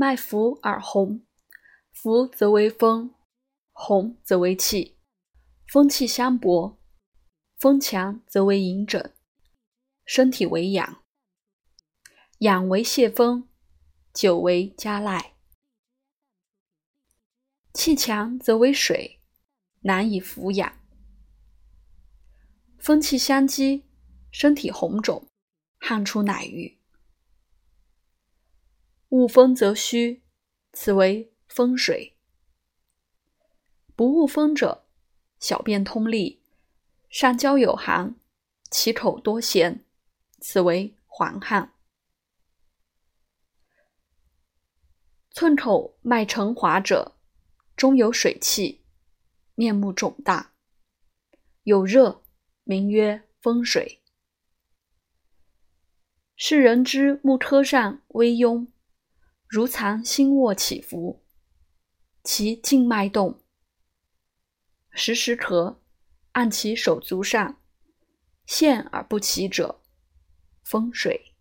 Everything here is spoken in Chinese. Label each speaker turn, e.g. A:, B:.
A: 脉浮而红，浮则为风，红则为气。风气相搏，风强则为隐疹，身体为痒，痒为泄风，久为加赖。气强则为水，难以扶养。风气相激，身体红肿，汗出乃愈。恶风则虚，此为风水。不恶风者，小便通利，上焦有寒，其口多涎，此为黄汗。寸口脉沉滑者，中有水气，面目肿大，有热。名曰风水。世人之目科上微痈，如藏心卧起伏，其静脉动，时时咳，按其手足上，陷而不起者，风水。